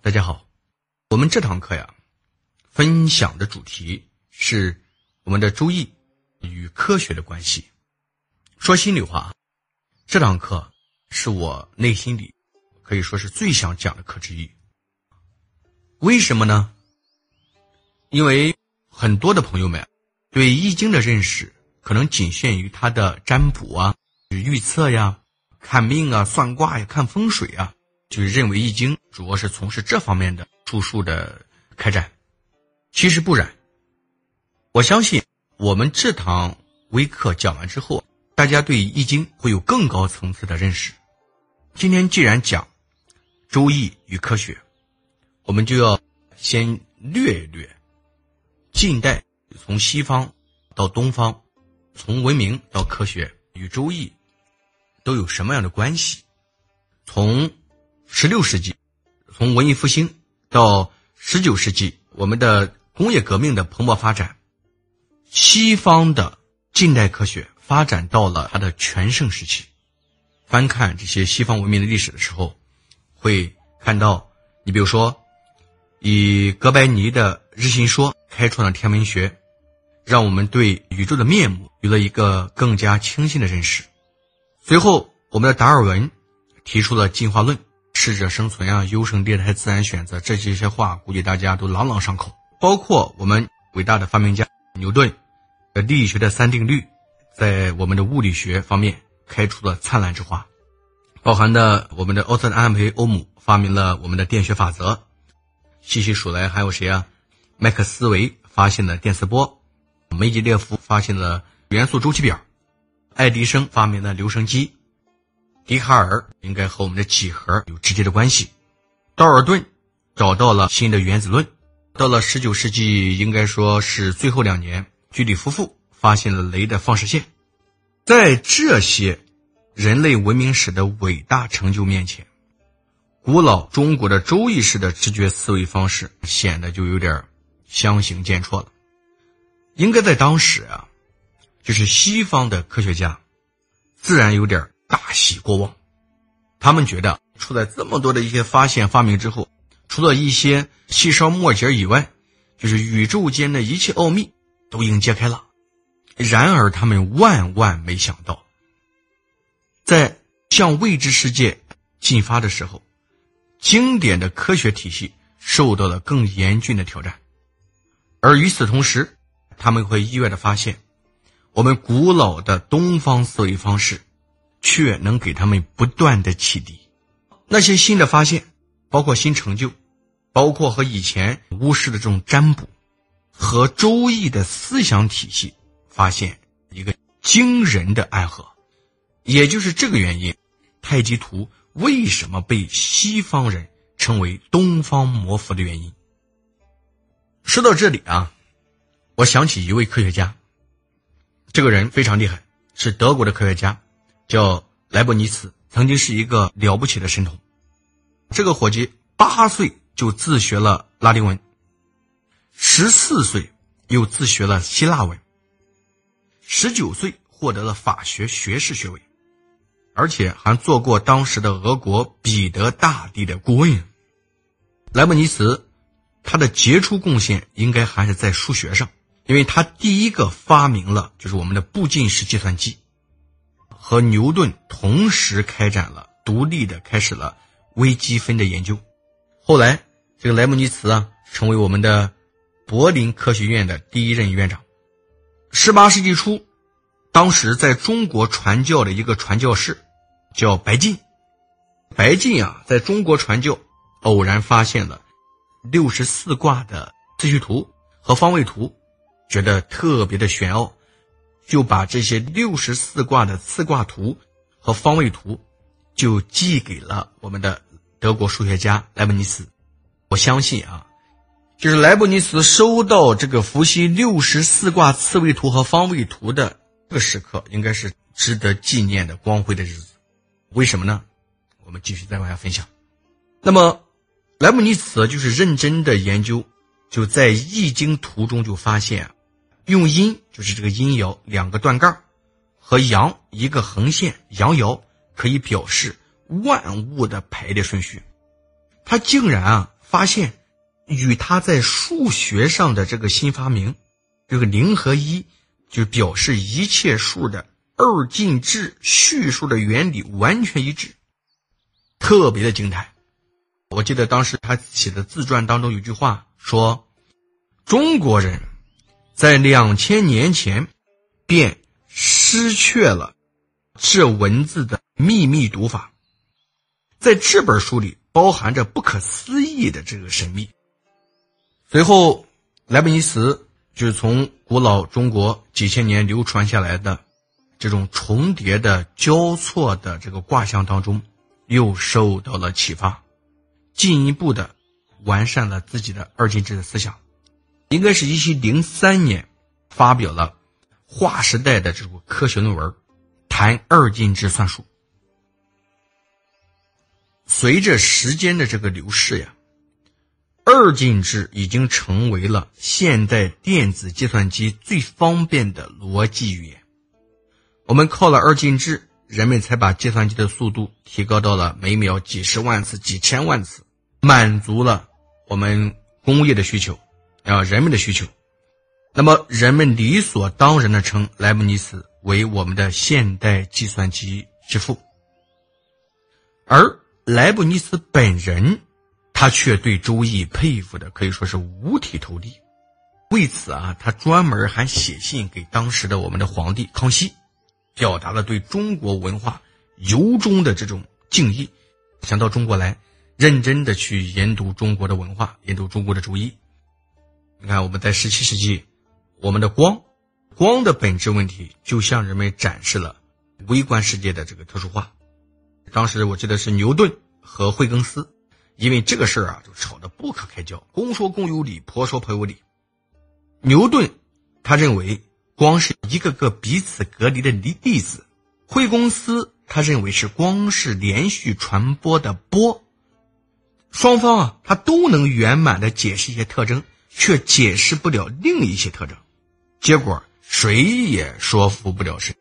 大家好，我们这堂课呀，分享的主题是我们的周易与科学的关系。说心里话，这堂课是我内心里可以说是最想讲的课之一。为什么呢？因为很多的朋友们对易经的认识可能仅限于它的占卜啊、预测呀、看命啊、算卦呀、看风水啊。就是认为易经主要是从事这方面的著述的开展，其实不然。我相信我们这堂微课讲完之后，大家对易经会有更高层次的认识。今天既然讲周易与科学，我们就要先略一略近代从西方到东方，从文明到科学与周易都有什么样的关系？从十六世纪，从文艺复兴到十九世纪，我们的工业革命的蓬勃发展，西方的近代科学发展到了它的全盛时期。翻看这些西方文明的历史的时候，会看到，你比如说，以哥白尼的日心说开创了天文学，让我们对宇宙的面目有了一个更加清晰的认识。随后，我们的达尔文提出了进化论。适者生存啊，优胜劣汰，自然选择，这些些话估计大家都朗朗上口。包括我们伟大的发明家牛顿，的力学的三定律，在我们的物理学方面开出了灿烂之花。包含的我们的奥特安培欧姆发明了我们的电学法则。细细数来还有谁啊？麦克斯韦发现了电磁波，梅吉列夫发现了元素周期表，爱迪生发明了留声机。笛卡尔应该和我们的几何有直接的关系，道尔顿找到了新的原子论，到了十九世纪，应该说是最后两年，居里夫妇发现了镭的放射线。在这些人类文明史的伟大成就面前，古老中国的周易式的直觉思维方式显得就有点相形见绌了。应该在当时啊，就是西方的科学家，自然有点。大喜过望，他们觉得出在这么多的一些发现发明之后，除了一些细梢末节以外，就是宇宙间的一切奥秘都已经揭开了。然而，他们万万没想到，在向未知世界进发的时候，经典的科学体系受到了更严峻的挑战。而与此同时，他们会意外的发现，我们古老的东方思维方式。却能给他们不断的启迪，那些新的发现，包括新成就，包括和以前巫师的这种占卜，和周易的思想体系，发现一个惊人的暗合，也就是这个原因，太极图为什么被西方人称为东方魔符的原因。说到这里啊，我想起一位科学家，这个人非常厉害，是德国的科学家。叫莱布尼茨，曾经是一个了不起的神童。这个伙计八岁就自学了拉丁文，十四岁又自学了希腊文，十九岁获得了法学学士学位，而且还做过当时的俄国彼得大帝的顾问。莱布尼茨他的杰出贡献应该还是在数学上，因为他第一个发明了就是我们的步进式计算机。和牛顿同时开展了独立的开始了微积分的研究，后来这个莱布尼茨啊成为我们的柏林科学院的第一任院长。十八世纪初，当时在中国传教的一个传教士叫白晋，白晋啊在中国传教，偶然发现了六十四卦的次序图和方位图，觉得特别的玄奥。就把这些六十四卦的次卦图和方位图，就寄给了我们的德国数学家莱布尼茨。我相信啊，就是莱布尼茨收到这个伏羲六十四卦次位图和方位图的这个时刻，应该是值得纪念的光辉的日子。为什么呢？我们继续再往下分享。那么，莱布尼茨就是认真的研究，就在易经图中就发现。用阴就是这个阴爻两个断杠，和阳一个横线阳爻可以表示万物的排列顺序。他竟然啊发现与他在数学上的这个新发明，这个零和一，就表示一切数的二进制序数的原理完全一致，特别的惊叹。我记得当时他写的自传当中有句话说：“中国人在两千年前便失去了这文字的秘密读法，在这本书里包含着不可思议的这个神秘。”随后，莱布尼茨就是从古老中国几千年流传下来的这种重叠的交错的这个卦象当中，又受到了启发。进一步的完善了自己的二进制的思想，应该是一七零三年发表了划时代的这部科学论文，谈二进制算术。随着时间的这个流逝呀，二进制已经成为了现代电子计算机最方便的逻辑语言。我们靠了二进制，人们才把计算机的速度提高到了每秒几十万次、几千万次。满足了我们工业的需求，啊，人们的需求。那么，人们理所当然的称莱布尼茨为我们的现代计算机之父。而莱布尼茨本人，他却对周易佩服的可以说是五体投地。为此啊，他专门还写信给当时的我们的皇帝康熙，表达了对中国文化由衷的这种敬意，想到中国来。认真的去研读中国的文化，研读中国的主义。你看，我们在十七世纪，我们的光，光的本质问题，就向人们展示了微观世界的这个特殊化。当时我记得是牛顿和惠更斯，因为这个事儿啊，就吵得不可开交，公说公有理，婆说婆有理。牛顿他认为光是一个个彼此隔离的粒粒子，惠更斯他认为是光是连续传播的波。双方啊，他都能圆满的解释一些特征，却解释不了另一些特征，结果谁也说服不了谁。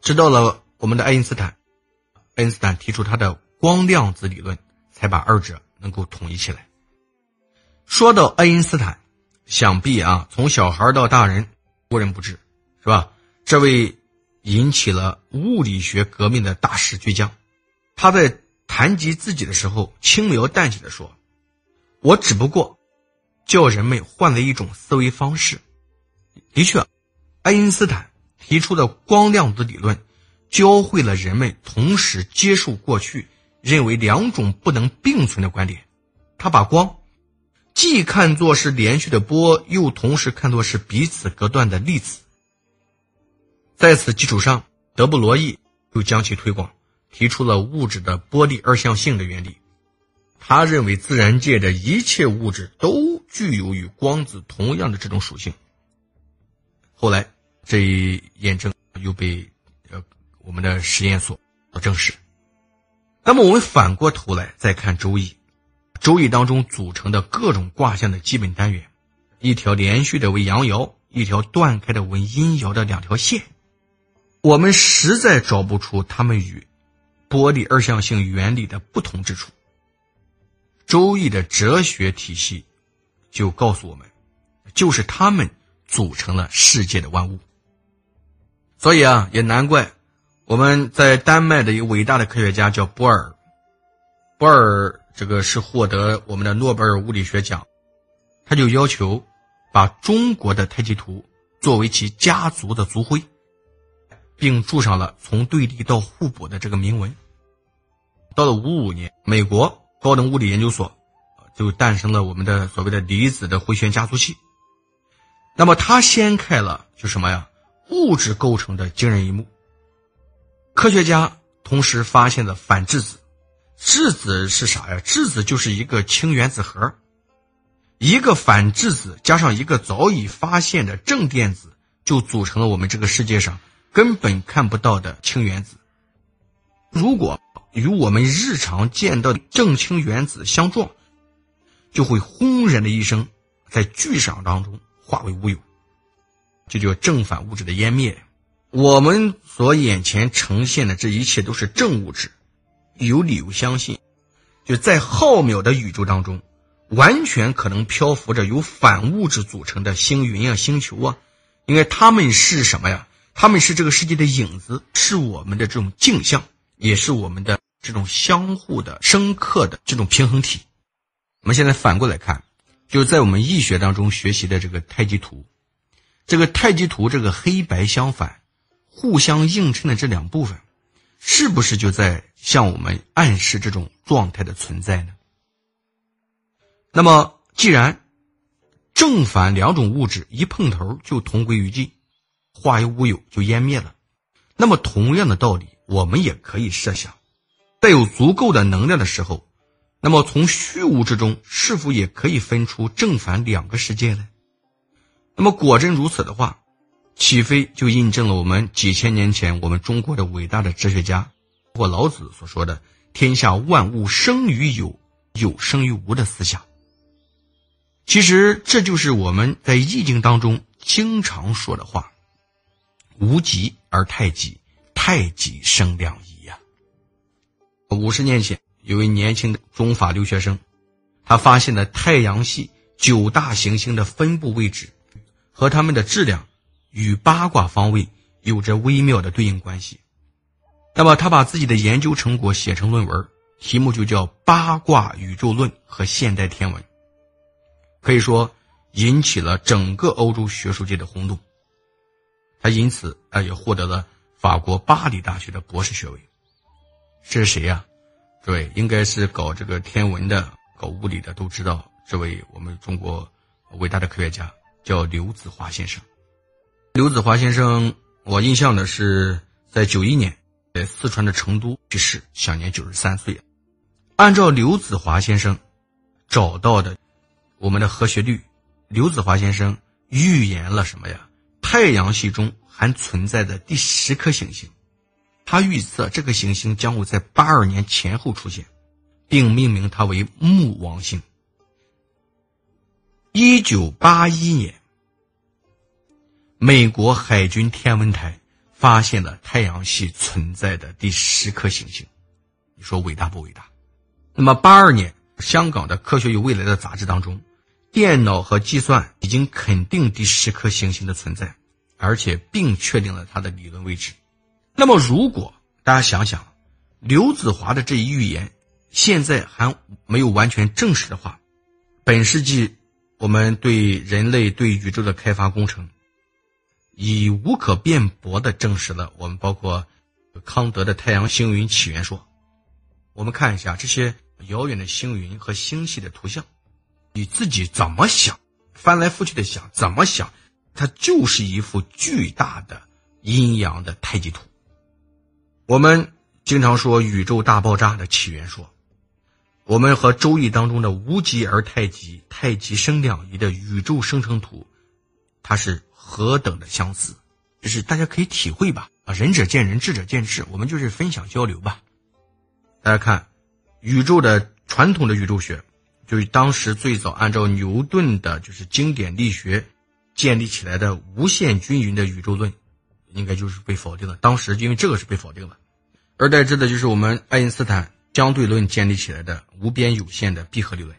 直到了我们的爱因斯坦，爱因斯坦提出他的光量子理论，才把二者能够统一起来。说到爱因斯坦，想必啊，从小孩到大人，无人不知，是吧？这位引起了物理学革命的大师巨匠，他在。谈及自己的时候，轻描淡写的说：“我只不过叫人们换了一种思维方式。”的确，爱因斯坦提出的光量子理论，教会了人们同时接受过去认为两种不能并存的观点。他把光既看作是连续的波，又同时看作是彼此隔断的粒子。在此基础上，德布罗意又将其推广。提出了物质的波粒二象性的原理，他认为自然界的一切物质都具有与光子同样的这种属性。后来这一验证又被呃我们的实验所所证实。那么我们反过头来再看《周易》，《周易》当中组成的各种卦象的基本单元，一条连续的为阳爻，一条断开的为阴爻的两条线，我们实在找不出它们与。波粒二象性原理的不同之处，《周易》的哲学体系就告诉我们，就是他们组成了世界的万物。所以啊，也难怪我们在丹麦的一个伟大的科学家叫波尔，波尔这个是获得我们的诺贝尔物理学奖，他就要求把中国的太极图作为其家族的族徽，并注上了从对立到互补的这个铭文。到了五五年，美国高等物理研究所就诞生了我们的所谓的离子的回旋加速器。那么它掀开了就什么呀？物质构成的惊人一幕。科学家同时发现了反质子，质子是啥呀？质子就是一个氢原子核，一个反质子加上一个早已发现的正电子，就组成了我们这个世界上根本看不到的氢原子。如果与我们日常见到的正氢原子相撞，就会轰然的一声，在巨响当中化为乌有，这叫正反物质的湮灭。我们所眼前呈现的这一切都是正物质，有理由相信，就在浩渺的宇宙当中，完全可能漂浮着由反物质组成的星云啊、星球啊，因为它们是什么呀？它们是这个世界的影子，是我们的这种镜像，也是我们的这种相互的、深刻的这种平衡体。我们现在反过来看，就是在我们易学当中学习的这个太极图，这个太极图这个黑白相反、互相映衬的这两部分，是不是就在向我们暗示这种状态的存在呢？那么，既然正反两种物质一碰头就同归于尽，化为乌有就湮灭了，那么同样的道理，我们也可以设想，在有足够的能量的时候。那么，从虚无之中，是否也可以分出正反两个世界呢？那么，果真如此的话，岂非就印证了我们几千年前我们中国的伟大的哲学家或老子所说的“天下万物生于有，有生于无”的思想？其实，这就是我们在《易经》当中经常说的话：“无极而太极，太极生两仪”呀。五十年前。有位年轻的中法留学生，他发现了太阳系九大行星的分布位置和它们的质量与八卦方位有着微妙的对应关系。那么，他把自己的研究成果写成论文，题目就叫《八卦宇宙论和现代天文》，可以说引起了整个欧洲学术界的轰动。他因此啊，也获得了法国巴黎大学的博士学位。这是谁呀？位应该是搞这个天文的、搞物理的都知道，这位我们中国伟大的科学家叫刘子华先生。刘子华先生，我印象的是在九一年在四川的成都去世，享年九十三岁。按照刘子华先生找到的我们的核学率，刘子华先生预言了什么呀？太阳系中还存在的第十颗行星。他预测这个行星将会在八二年前后出现，并命名它为木王星。一九八一年，美国海军天文台发现了太阳系存在的第十颗行星，你说伟大不伟大？那么八二年，香港的《科学与未来》的杂志当中，电脑和计算已经肯定第十颗行星的存在，而且并确定了它的理论位置。那么，如果大家想想，刘子华的这一预言现在还没有完全证实的话，本世纪我们对人类对宇宙的开发工程，已无可辩驳的证实了我们包括康德的太阳星云起源说。我们看一下这些遥远的星云和星系的图像，你自己怎么想，翻来覆去的想，怎么想，它就是一幅巨大的阴阳的太极图。我们经常说宇宙大爆炸的起源说，我们和《周易》当中的无极而太极，太极生两仪的宇宙生成图，它是何等的相似，就是大家可以体会吧。啊，仁者见仁，智者见智，我们就是分享交流吧。大家看，宇宙的传统的宇宙学，就是当时最早按照牛顿的就是经典力学建立起来的无限均匀的宇宙论，应该就是被否定了。当时因为这个是被否定了。而代之的就是我们爱因斯坦相对论建立起来的无边有限的闭合理论。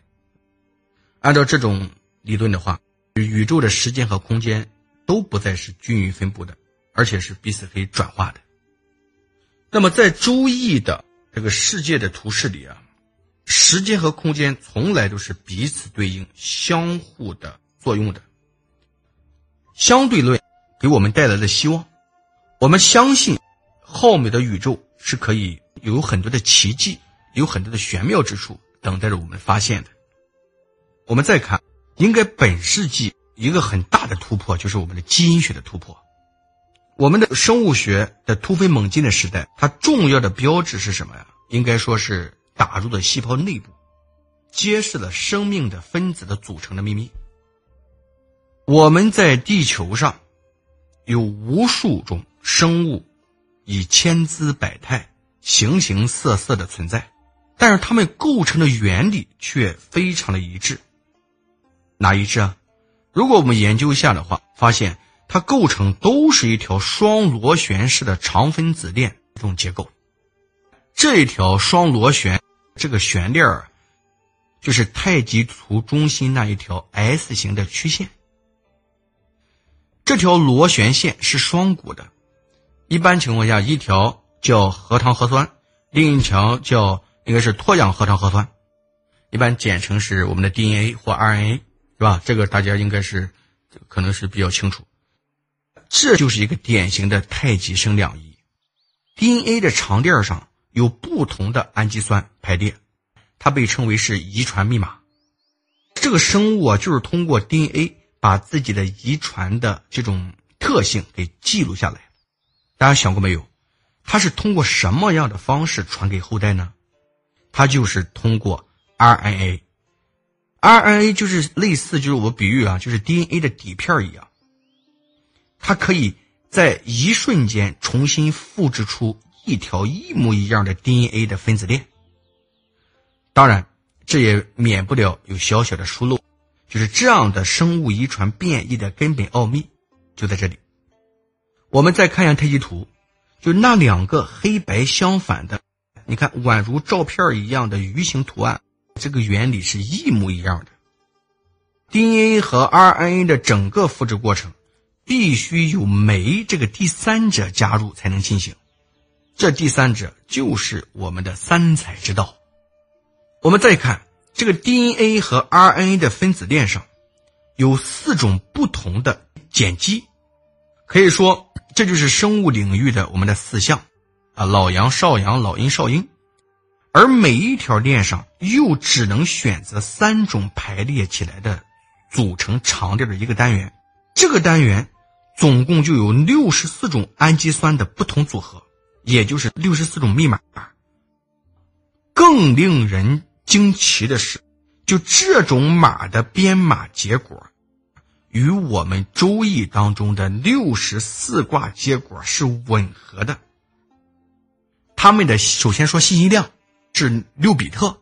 按照这种理论的话，宇宙的时间和空间都不再是均匀分布的，而且是彼此可以转化的。那么在周易的这个世界的图示里啊，时间和空间从来都是彼此对应、相互的作用的。相对论给我们带来了希望，我们相信浩渺的宇宙。是可以有很多的奇迹，有很多的玄妙之处等待着我们发现的。我们再看，应该本世纪一个很大的突破就是我们的基因学的突破。我们的生物学的突飞猛进的时代，它重要的标志是什么呀？应该说是打入了细胞内部，揭示了生命的分子的组成的秘密。我们在地球上有无数种生物。以千姿百态、形形色色的存在，但是它们构成的原理却非常的一致。哪一致啊？如果我们研究一下的话，发现它构成都是一条双螺旋式的长分子链这种结构。这一条双螺旋这个旋链儿，就是太极图中心那一条 S 型的曲线。这条螺旋线是双股的，一般情况下，一条叫核糖核酸，另一条叫应该是脱氧核糖核酸，一般简称是我们的 DNA 或 RNA，是吧？这个大家应该是可能是比较清楚。这就是一个典型的太极生两仪，DNA 的长链上有不同的氨基酸排列。它被称为是遗传密码，这个生物啊，就是通过 DNA 把自己的遗传的这种特性给记录下来。大家想过没有？它是通过什么样的方式传给后代呢？它就是通过 RNA。RNA 就是类似，就是我比喻啊，就是 DNA 的底片一样，它可以在一瞬间重新复制出一条一模一样的 DNA 的分子链。当然，这也免不了有小小的疏漏，就是这样的生物遗传变异的根本奥秘就在这里。我们再看一下太极图，就那两个黑白相反的，你看宛如照片一样的鱼形图案，这个原理是一模一样的。DNA 和 RNA 的整个复制过程，必须有酶这个第三者加入才能进行，这第三者就是我们的三彩之道。我们再看这个 DNA 和 RNA 的分子链上，有四种不同的碱基，可以说这就是生物领域的我们的四象，啊，老阳、少阳、老阴、少阴，而每一条链上又只能选择三种排列起来的组成长链的一个单元，这个单元总共就有六十四种氨基酸的不同组合，也就是六十四种密码，更令人。惊奇的是，就这种码的编码结果，与我们周易当中的六十四卦结果是吻合的。他们的首先说信息量是六比特，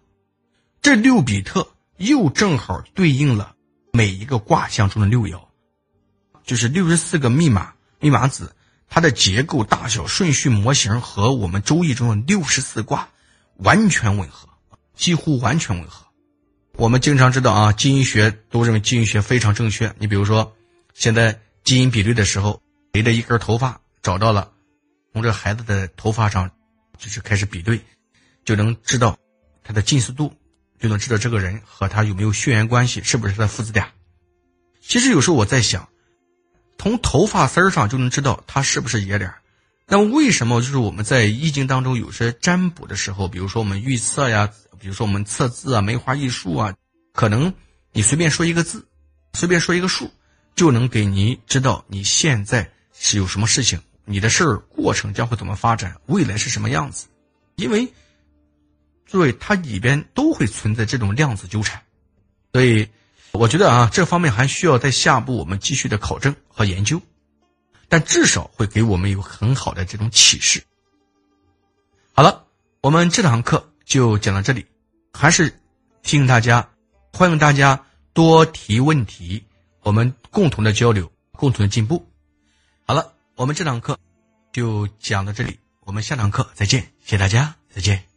这六比特又正好对应了每一个卦象中的六爻，就是六十四个密码密码子，它的结构、大小、顺序、模型和我们周易中的六十四卦完全吻合。几乎完全吻合。我们经常知道啊，基因学都认为基因学非常正确。你比如说，现在基因比对的时候，谁的一根头发找到了，从这孩子的头发上，就是开始比对，就能知道他的近似度，就能知道这个人和他有没有血缘关系，是不是他的父子俩。其实有时候我在想，从头发丝儿上就能知道他是不是爷俩。那为什么就是我们在易经当中有些占卜的时候，比如说我们预测呀？比如说我们测字啊、梅花易数啊，可能你随便说一个字，随便说一个数，就能给你知道你现在是有什么事情，你的事儿过程将会怎么发展，未来是什么样子。因为，诸位它里边都会存在这种量子纠缠，所以我觉得啊，这方面还需要在下步我们继续的考证和研究，但至少会给我们有很好的这种启示。好了，我们这堂课就讲到这里。还是提醒大家，欢迎大家多提问题，我们共同的交流，共同的进步。好了，我们这堂课就讲到这里，我们下堂课再见，谢谢大家，再见。